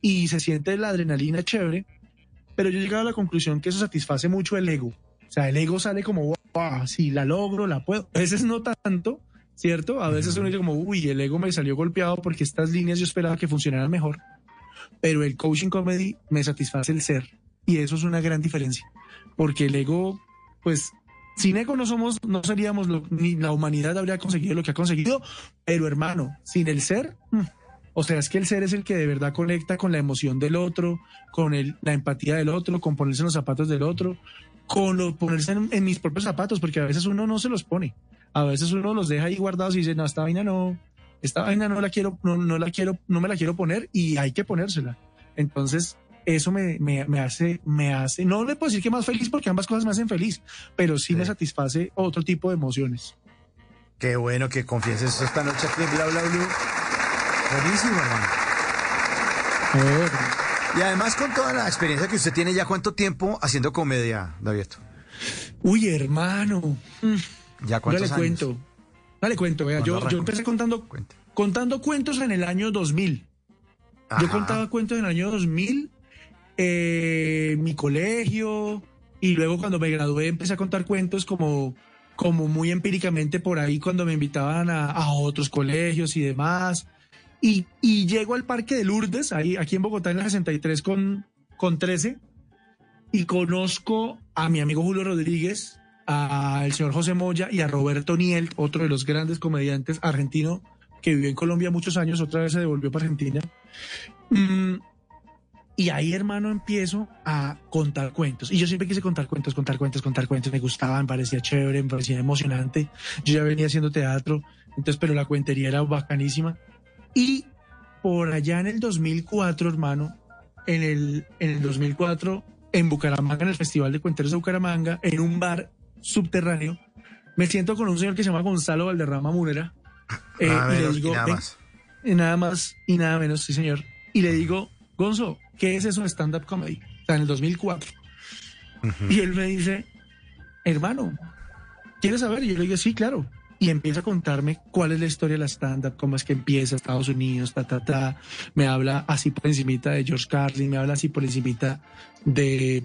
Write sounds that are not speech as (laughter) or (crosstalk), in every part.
y se siente la adrenalina chévere, pero yo he llegado a la conclusión que eso satisface mucho el ego. O sea, el ego sale como, wow, si la logro, la puedo. A veces no tanto, ¿cierto? A veces uno dice como, uy, el ego me salió golpeado porque estas líneas yo esperaba que funcionaran mejor. Pero el coaching comedy me satisface el ser. Y eso es una gran diferencia. Porque el ego, pues, sin ego no somos, no seríamos, ni la humanidad habría conseguido lo que ha conseguido. Pero hermano, sin el ser, mm, o sea, es que el ser es el que de verdad conecta con la emoción del otro, con el, la empatía del otro, con ponerse en los zapatos del otro, con lo, ponerse en, mis propios zapatos, porque a veces uno no se los pone. A veces uno los deja ahí guardados y dice, no, esta vaina no, esta vaina no la quiero, no, no la quiero, no me la quiero poner y hay que ponérsela. Entonces, eso me, me, me, hace, me hace, no le puedo decir que más feliz porque ambas cosas me hacen feliz, pero sí, me satisface otro tipo de emociones. Qué bueno que confieses esta noche aquí en Bla Bla Buenísimo, hermano. Y además con toda la experiencia que usted tiene ya, ¿cuánto tiempo haciendo comedia, David? Uy, hermano. ¿Ya cuántos Dale cuento. Dale cuento, vea. Yo, yo, empecé contando, contando cuentos en el año 2000. Yo contaba cuentos en el año 2000, eh, mi colegio, y luego cuando me gradué empecé a contar cuentos como, como muy empíricamente por ahí cuando me invitaban a, a otros colegios y demás. Y, y, llego al Parque de Lourdes, ahí, aquí en Bogotá, en la 63 con, con 13, y conozco a mi amigo Julio Rodríguez, al señor José Moya y a Roberto Niel, otro de los grandes comediantes argentino que vivió en Colombia muchos años, otra vez se devolvió para Argentina. Mm, y ahí, hermano, empiezo a contar cuentos. Y yo siempre quise contar cuentos, contar cuentos, contar cuentos. Me gustaban, parecía chévere, me parecía emocionante. Yo ya venía haciendo teatro, entonces, pero la cuentería era bacanísima. Y por allá en el 2004, hermano, en el, en el 2004, en Bucaramanga, en el Festival de Cuenteros de Bucaramanga, en un bar subterráneo, me siento con un señor que se llama Gonzalo Valderrama Munera. (laughs) Eh, y le digo, nada más. nada más y nada menos, sí, señor. Y le digo, Gonzo, ¿qué es eso de stand-up comedy? O sea, en el 2004. Y él me dice, hermano, ¿quieres saber? Y yo le digo, sí, claro y empieza a contarme cuál es la historia de la stand-up, cómo es que empieza Estados Unidos, ta, ta, ta. Me habla así por encimita de George Carlin, me habla así por encimita de,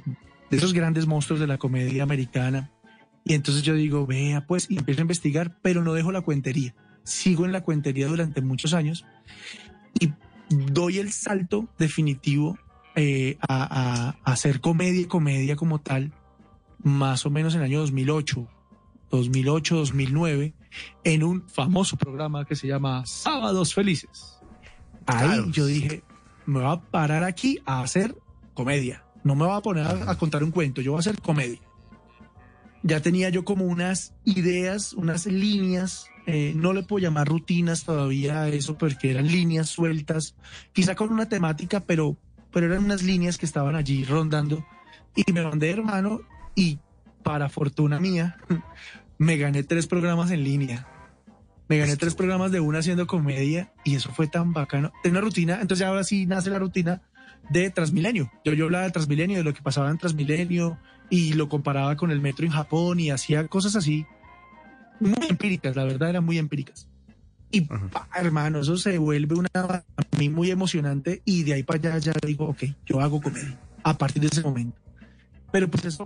de esos grandes monstruos de la comedia americana. Y entonces yo digo, vea, pues, y empiezo a investigar, pero no dejo la cuentería. Sigo en la cuentería durante muchos años y doy el salto definitivo eh, a, a, hacer comedia y comedia como tal, más o menos en el año 2008, 2008-2009, en un famoso programa que se llama Sábados Felices. Ahí yo dije, me voy a parar aquí a hacer comedia. No me voy a poner a, contar un cuento, yo voy a hacer comedia. Ya tenía yo como unas ideas, unas líneas, eh, no le puedo llamar rutinas todavía a eso porque eran líneas sueltas, quizá con una temática, pero, pero eran unas líneas que estaban allí rondando. Y me mandé, hermano, y para fortuna mía, me gané tres programas en línea. Me gané tres programas de una haciendo comedia y eso fue tan bacano. Tengo una rutina, entonces ahora sí nace la rutina de Transmilenio. Yo, yo hablaba de Transmilenio, de lo que pasaba en Transmilenio y lo comparaba con el metro en Japón y hacía cosas así muy empíricas, la verdad eran muy empíricas. Y hermano, eso se vuelve una a mí muy emocionante y de ahí para allá ya digo, ok, yo hago comedia a partir de ese momento. Pero pues eso